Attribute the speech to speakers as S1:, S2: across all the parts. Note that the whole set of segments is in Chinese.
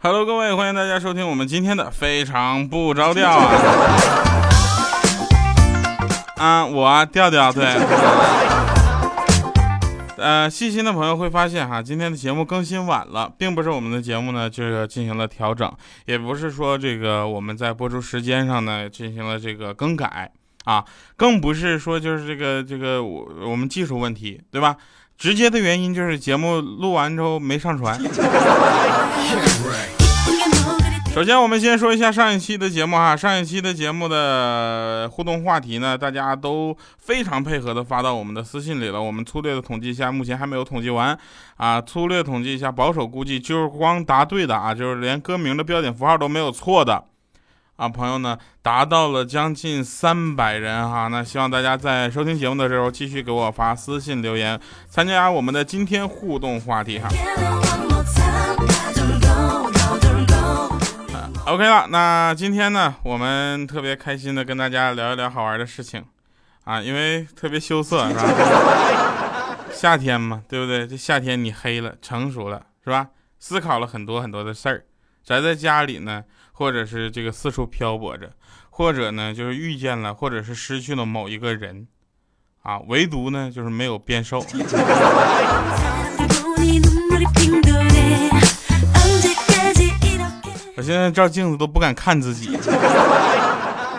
S1: Hello，各位，欢迎大家收听我们今天的非常不着调啊！啊，我啊调调对。呃，细心的朋友会发现哈，今天的节目更新晚了，并不是我们的节目呢这个进行了调整，也不是说这个我们在播出时间上呢进行了这个更改啊，更不是说就是这个这个我我们技术问题，对吧？直接的原因就是节目录完之后没上传。首先，我们先说一下上一期的节目哈。上一期的节目的互动话题呢，大家都非常配合的发到我们的私信里了。我们粗略的统计一下，目前还没有统计完啊。粗略统计一下，保守估计就是光答对的啊，就是连歌名的标点符号都没有错的啊，朋友呢达到了将近三百人哈。那希望大家在收听节目的时候继续给我发私信留言，参加我们的今天互动话题哈。OK 了，那今天呢，我们特别开心的跟大家聊一聊好玩的事情，啊，因为特别羞涩，是吧？夏天嘛，对不对？这夏天你黑了，成熟了，是吧？思考了很多很多的事儿，宅在家里呢，或者是这个四处漂泊着，或者呢就是遇见了，或者是失去了某一个人，啊，唯独呢就是没有变瘦。我现在照镜子都不敢看自己，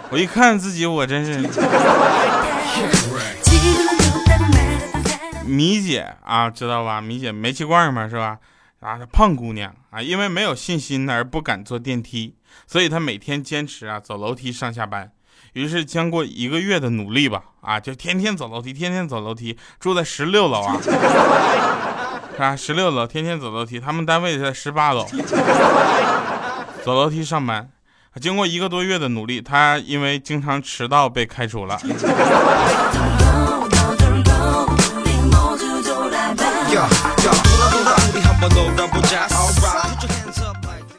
S1: 我一看自己，我真是。米姐啊，知道吧？米姐煤气罐嘛，是吧？啊，胖姑娘啊，因为没有信心而不敢坐电梯，所以她每天坚持啊走楼梯上下班。于是经过一个月的努力吧，啊，就天天走楼梯，天天走楼梯，住在十六楼啊，是吧？十六楼天天走楼梯，他们单位在十八楼。走楼梯上班，经过一个多月的努力，他因为经常迟到被开除了。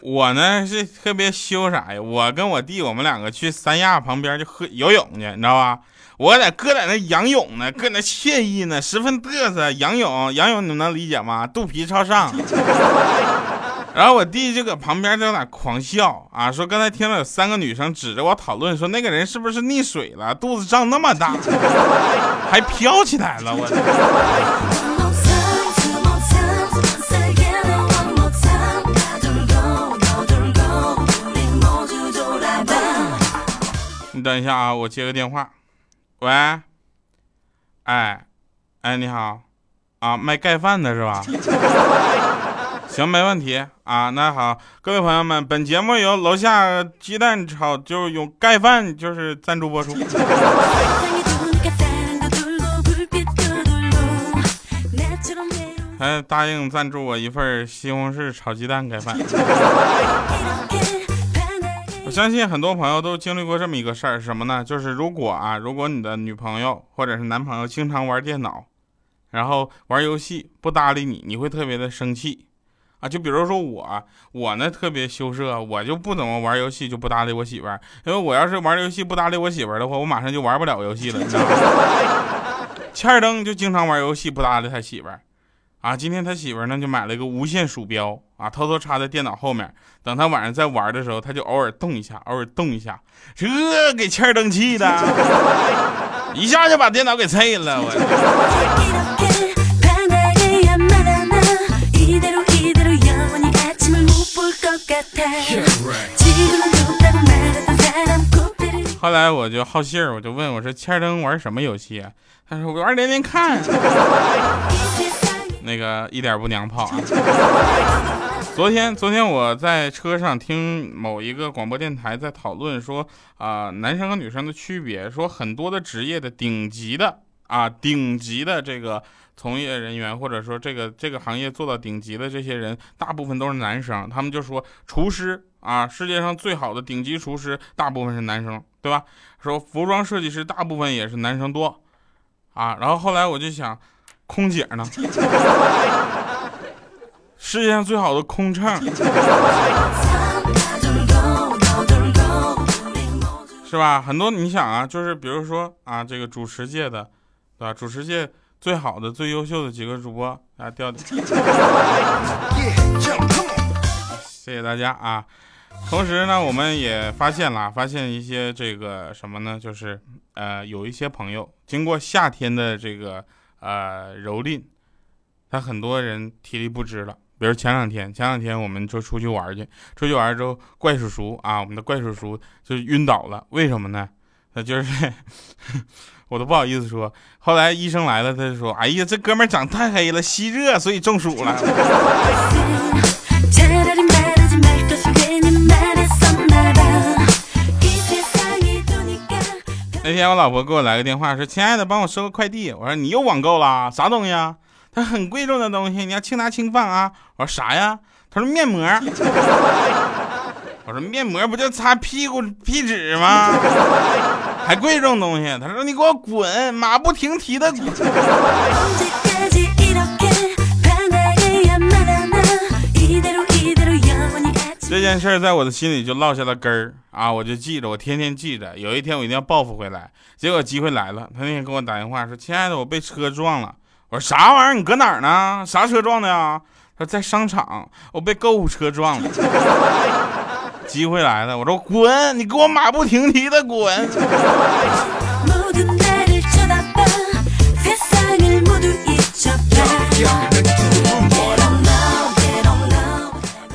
S1: 我呢是特别羞啥呀？我跟我弟我们两个去三亚旁边就喝游泳去，你知道吧？我在搁在那仰泳呢，搁那惬意呢，十分嘚瑟。仰泳，仰泳你们能理解吗？肚皮朝上。然后我弟就搁旁边在那狂笑啊，说刚才听到有三个女生指着我讨论，说那个人是不是溺水了，肚子胀那么大，还飘起来了。我。你等一下啊，我接个电话。喂，哎，哎，你好，啊，卖盖饭的是吧？行，没问题啊。那好，各位朋友们，本节目由楼下鸡蛋炒就是用盖饭就是赞助播出。还答应赞助我一份西红柿炒鸡蛋盖饭。我相信很多朋友都经历过这么一个事儿，什么呢？就是如果啊，如果你的女朋友或者是男朋友经常玩电脑，然后玩游戏不搭理你，你会特别的生气。啊，就比如说我，我呢特别羞涩，我就不怎么玩游戏，就不搭理我媳妇儿。因为我要是玩游戏不搭理我媳妇儿的话，我马上就玩不了游戏了，你知道吗？欠儿登就经常玩游戏不搭理他媳妇儿，啊，今天他媳妇儿呢就买了一个无线鼠标，啊，偷偷插在电脑后面，等他晚上在玩的时候，他就偶尔动一下，偶尔动一下，这给欠儿登气的，一下就把电脑给碎了，我。后来我就好信儿，我就问我说：“千灯玩什么游戏？”啊他说：“我玩连连看。”那个一点不娘炮啊！昨天，昨天我在车上听某一个广播电台在讨论说啊，男生和女生的区别，说很多的职业的顶级的啊，顶级的这个。从业人员或者说这个这个行业做到顶级的这些人，大部分都是男生。他们就说厨师啊，世界上最好的顶级厨师大部分是男生，对吧？说服装设计师大部分也是男生多，啊。然后后来我就想，空姐呢？世界上最好的空乘。是吧？很多你想啊，就是比如说啊，这个主持界的，对吧？主持界最好的、最优秀的几个主播啊，掉。谢谢大家啊！同时呢，我们也发现了，发现一些这个什么呢？就是呃，有一些朋友经过夏天的这个呃蹂躏，他很多人体力不支了。比如前两天，前两天我们就出去玩去，出去玩之后，怪叔叔啊，我们的怪叔叔就晕倒了。为什么呢？那就是我都不好意思说。后来医生来了，他就说：“哎呀，这哥们长太黑了，吸热，所以中暑了。”那天我老婆给我来个电话，说：“亲爱的，帮我收个快递。”我说：“你又网购了？啥东西啊？”他很贵重的东西，你要轻拿轻放啊！我说啥呀？他说面膜。我说面膜不就擦屁股屁纸吗？还贵重东西？他说你给我滚，马不停蹄的滚。这件事在我的心里就落下了根儿啊！我就记着，我天天记着。有一天我一定要报复回来。结果机会来了，他那天给我打电话说：“亲爱的，我被车撞了。”我说啥玩意儿？你搁哪儿呢？啥车撞的呀？他说在商场，我被购物车撞了。机会来了，我说滚！你给我马不停蹄的滚！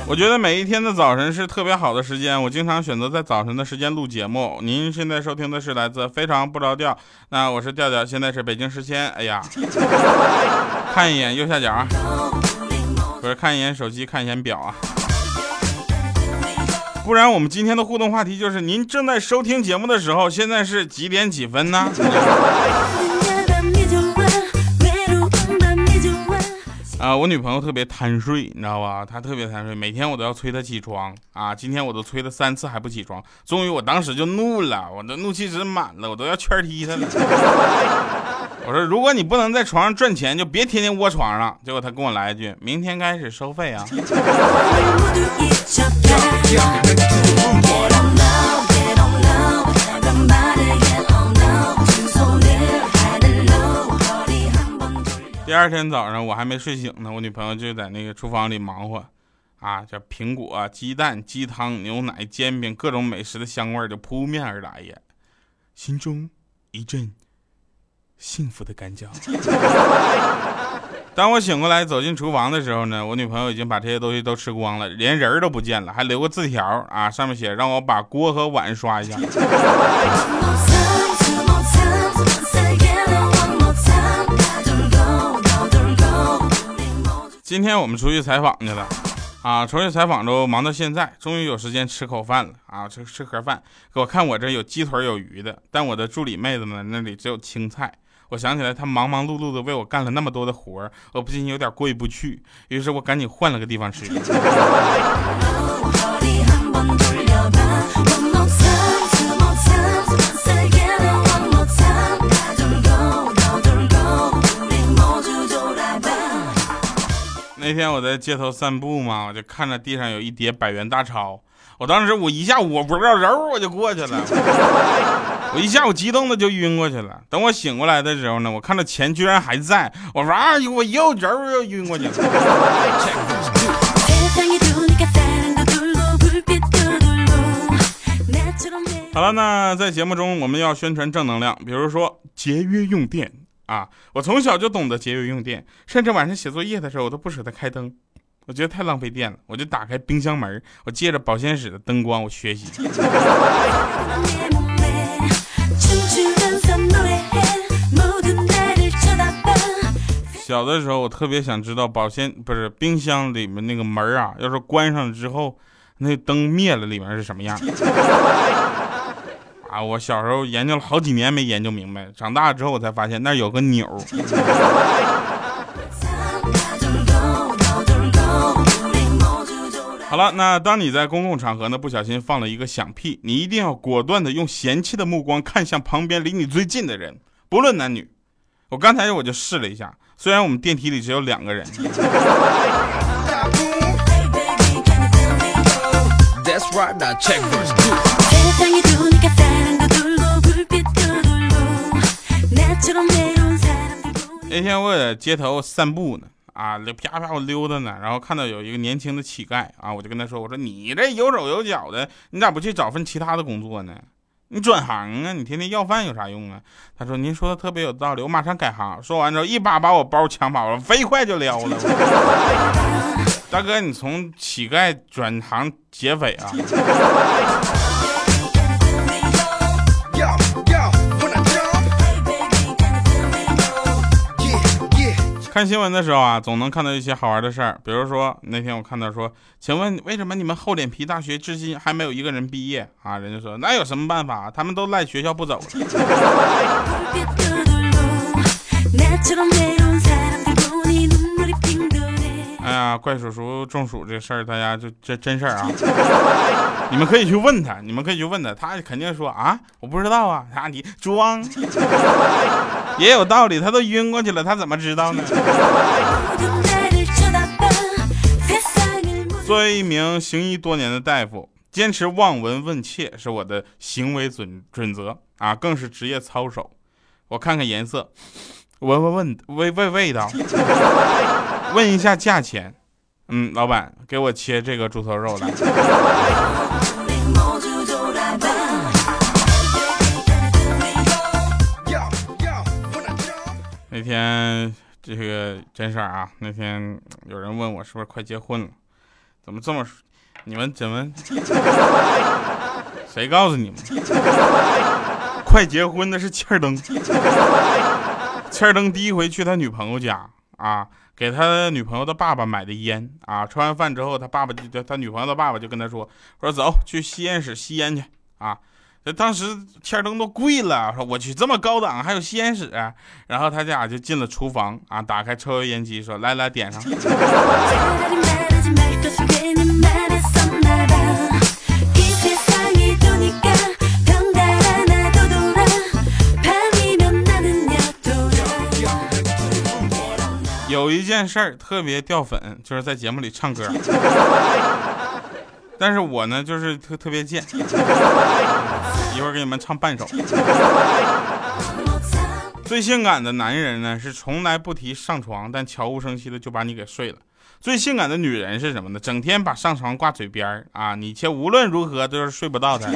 S1: 我觉得每一天的早晨是特别好的时间，我经常选择在早晨的时间录节目。您现在收听的是来自非常不着调，那我是调调，现在是北京时间。哎呀，看一眼右下角啊，不是看一眼手机，看一眼表啊，不然我们今天的互动话题就是您正在收听节目的时候，现在是几点几分呢？啊，我女朋友特别贪睡，你知道吧？她特别贪睡，每天我都要催她起床啊。今天我都催了三次还不起床，终于我当时就怒了，我的怒气值满了，我都要圈踢她了。我说，如果你不能在床上赚钱，就别天天窝床上。结果他跟我来一句，明天开始收费啊。第二天早上我还没睡醒呢，我女朋友就在那个厨房里忙活，啊，这苹果、鸡蛋、鸡汤、牛奶、煎饼，各种美食的香味就扑面而来呀，心中一阵幸福的感觉。当我醒过来走进厨房的时候呢，我女朋友已经把这些东西都吃光了，连人都不见了，还留个字条啊，上面写让我把锅和碗刷一下。今天我们出去采访去了，啊，出去采访都忙到现在，终于有时间吃口饭了啊，吃吃盒饭。给我看我这有鸡腿有鱼的，但我的助理妹子们那里只有青菜。我想起来，他忙忙碌碌的为我干了那么多的活儿我不禁有点过意不去，于是我赶紧换了个地方吃。那天我在街头散步嘛，我就看着地上有一叠百元大钞，我当时我一下我不知道揉我就过去了，我一下我激动的就晕过去了。等我醒过来的时候呢，我看到钱居然还在，我哇，我又揉又晕过去了。好了，那在节目中我们要宣传正能量，比如说节约用电。啊！我从小就懂得节约用电，甚至晚上写作业的时候，我都不舍得开灯，我觉得太浪费电了。我就打开冰箱门，我借着保鲜室的灯光，我学习。小的时候，我特别想知道保鲜不是冰箱里面那个门啊，要是关上了之后，那灯灭了，里面是什么样？啊！我小时候研究了好几年没研究明白，长大之后我才发现那有个钮。好了，那当你在公共场合呢不小心放了一个响屁，你一定要果断的用嫌弃的目光看向旁边离你最近的人，不论男女。我刚才我就试了一下，虽然我们电梯里只有两个人。那天我在街头散步呢，啊，啪啪我溜达呢，然后看到有一个年轻的乞丐，啊，我就跟他说，我说你这有手有脚的，你咋不去找份其他的工作呢？你转行啊！你天天要饭有啥用啊？他说：“您说的特别有道理，我马上改行。”说完之后，一把把我包抢跑了，飞快就撩了。大哥，你从乞丐转行劫匪啊？看新闻的时候啊，总能看到一些好玩的事儿。比如说那天我看到说，请问为什么你们厚脸皮大学至今还没有一个人毕业啊？人家说那有什么办法？他们都赖学校不走了。哎呀，怪叔叔中暑这事儿，大家就这真事儿啊！你们可以去问他，你们可以去问他，他肯定说啊，我不知道啊，啊你装，也有道理，他都晕过去了，他怎么知道呢？作为一名行医多年的大夫，坚持望闻问切是我的行为准准则啊，更是职业操守。我看看颜色，闻闻闻味味味道。问一下价钱，嗯，老板给我切这个猪头肉来。那天这个真事儿啊，那天有人问我是不是快结婚了，怎么这么，你们怎么，谁告诉你们，快结婚的是欠儿登，欠儿登第一回去他女朋友家啊。给他女朋友的爸爸买的烟啊，吃完饭之后，他爸爸就他女朋友的爸爸就跟他说：“说走去吸烟室吸烟去啊。”这当时天灯都跪了，说：“我去这么高档，还有吸烟室？”然后他俩就进了厨房啊，打开抽油烟机，说：“来来，点上。” 有一件事儿特别掉粉，就是在节目里唱歌。但是我呢，就是特特别贱。一会儿给你们唱半首。最性感的男人呢，是从来不提上床，但悄无声息的就把你给睡了。最性感的女人是什么呢？整天把上床挂嘴边儿啊，你却无论如何都是睡不到她。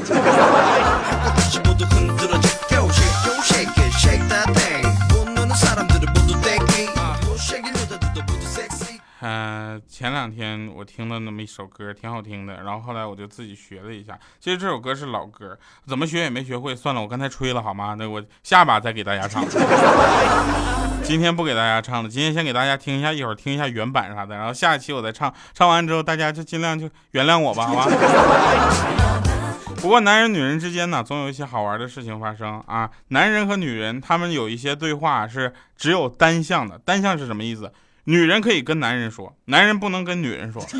S1: 嗯，前两天我听了那么一首歌，挺好听的，然后后来我就自己学了一下。其实这首歌是老歌，怎么学也没学会，算了，我刚才吹了好吗？那我下把再给大家唱。今天不给大家唱了，今天先给大家听一下，一会儿听一下原版啥的，然后下一期我再唱。唱完之后大家就尽量就原谅我吧，好吧？不过男人女人之间呢，总有一些好玩的事情发生啊。男人和女人他们有一些对话是只有单向的，单向是什么意思？女人可以跟男人说，男人不能跟女人说。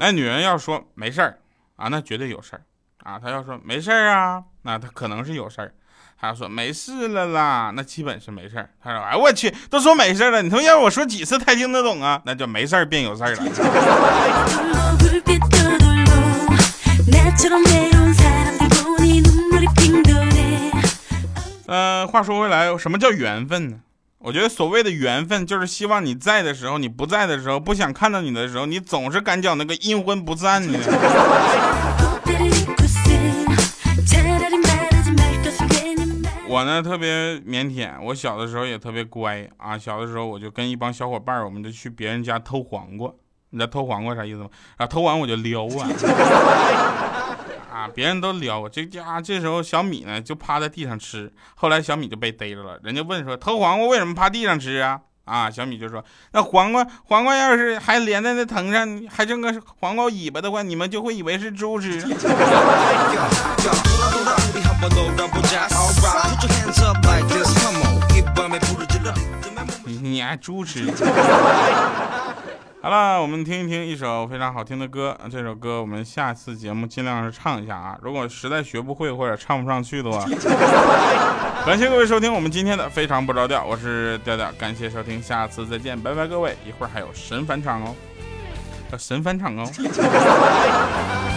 S1: 那女人要说没事儿啊，那绝对有事儿啊。她要说没事儿啊，那她可能是有事儿。她要说没事了啦，那基本是没事儿。她说哎我去，都说没事了，你他妈要我说几次才听得懂啊？那就没事儿变有事儿了。呃，话说回来，什么叫缘分呢？我觉得所谓的缘分，就是希望你在的时候，你不在的时候，不想看到你的时候，你总是赶脚那个阴魂不散的。我呢特别腼腆，我小的时候也特别乖啊。小的时候我就跟一帮小伙伴，我们就去别人家偷黄瓜。你知道偷黄瓜啥意思吗？啊，偷完我就撩啊。啊！别人都撩我，这家这时候小米呢就趴在地上吃。后来小米就被逮着了，人家问说：“偷黄瓜为什么趴地上吃啊？”啊，小米就说：“那黄瓜黄瓜要是还连在那藤上，还剩个黄瓜尾巴的话，你们就会以为是猪吃。”你你爱猪吃？好了，我们听一听一首非常好听的歌。这首歌我们下次节目尽量是唱一下啊。如果实在学不会或者唱不上去的话，感谢各位收听我们今天的非常不着调。我是调调，感谢收听，下次再见，拜拜各位。一会儿还有神返场哦，神返场哦。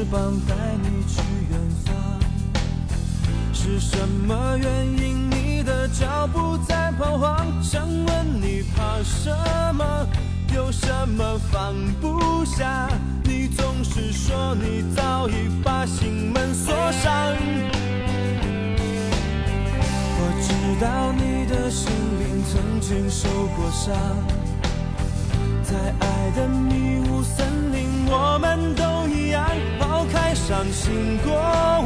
S2: 翅膀带你去远方。是什么原因？你的脚步在彷徨。想问你怕什么？有什么放不下？你总是说你早已把心门锁上。我知道你的心灵曾经受过伤，在爱的迷雾森林，我们都，伤心过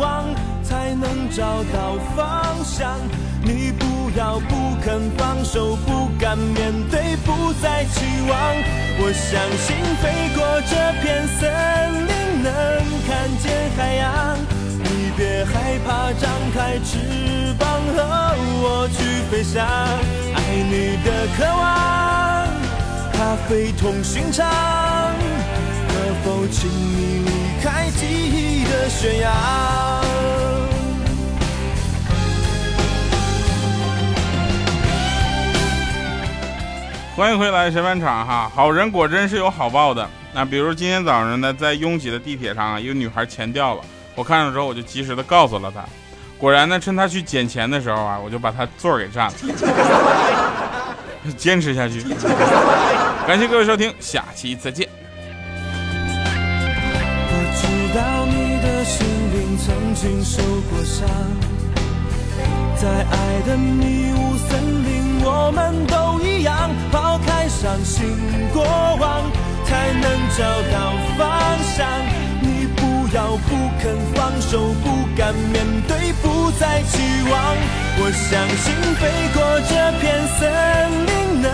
S2: 往，才能找到方向。你不要不肯放手，不敢面对，不再期望。我相信飞过这片森林，能看见海洋。你别害怕，张开翅膀和我去飞翔。爱你的渴望，它非同寻常。否请你离开记忆的悬崖？
S1: 欢迎回来，神饭场哈！好人果真是有好报的。那比如今天早上呢，在拥挤的地铁上啊，一个女孩钱掉了，我看到之后我就及时的告诉了她。果然呢，趁她去捡钱的时候啊，我就把她座给占了。坚持下去。感谢各位收听，下期再见。
S2: 我知道你的心灵曾经受过伤，在爱的迷雾森林，我们都一样，抛开伤心过往，才能找到方向。你不要不肯放手，不敢面对，不再期望。我相信飞过这片森林，能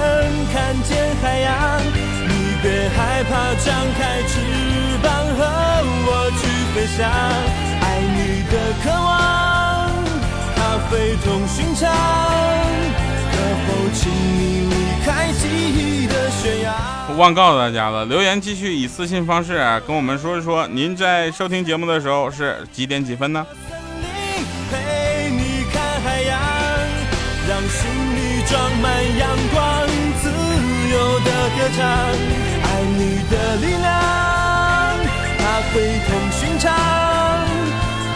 S2: 看见海洋。你别害怕，张开翅膀和我去飞翔。爱你的渴望，它非同寻常。可否请你离开记忆的悬崖？
S1: 我忘告诉大家了，留言继续以私信方式啊，跟我们说一说，您在收听节目的时候是几点几分呢？
S2: 森林陪你看海洋，让心里装满阳光，自由的歌唱。爱你的力量，它非同寻常。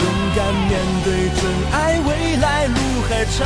S2: 勇敢面对真爱，未来路还长。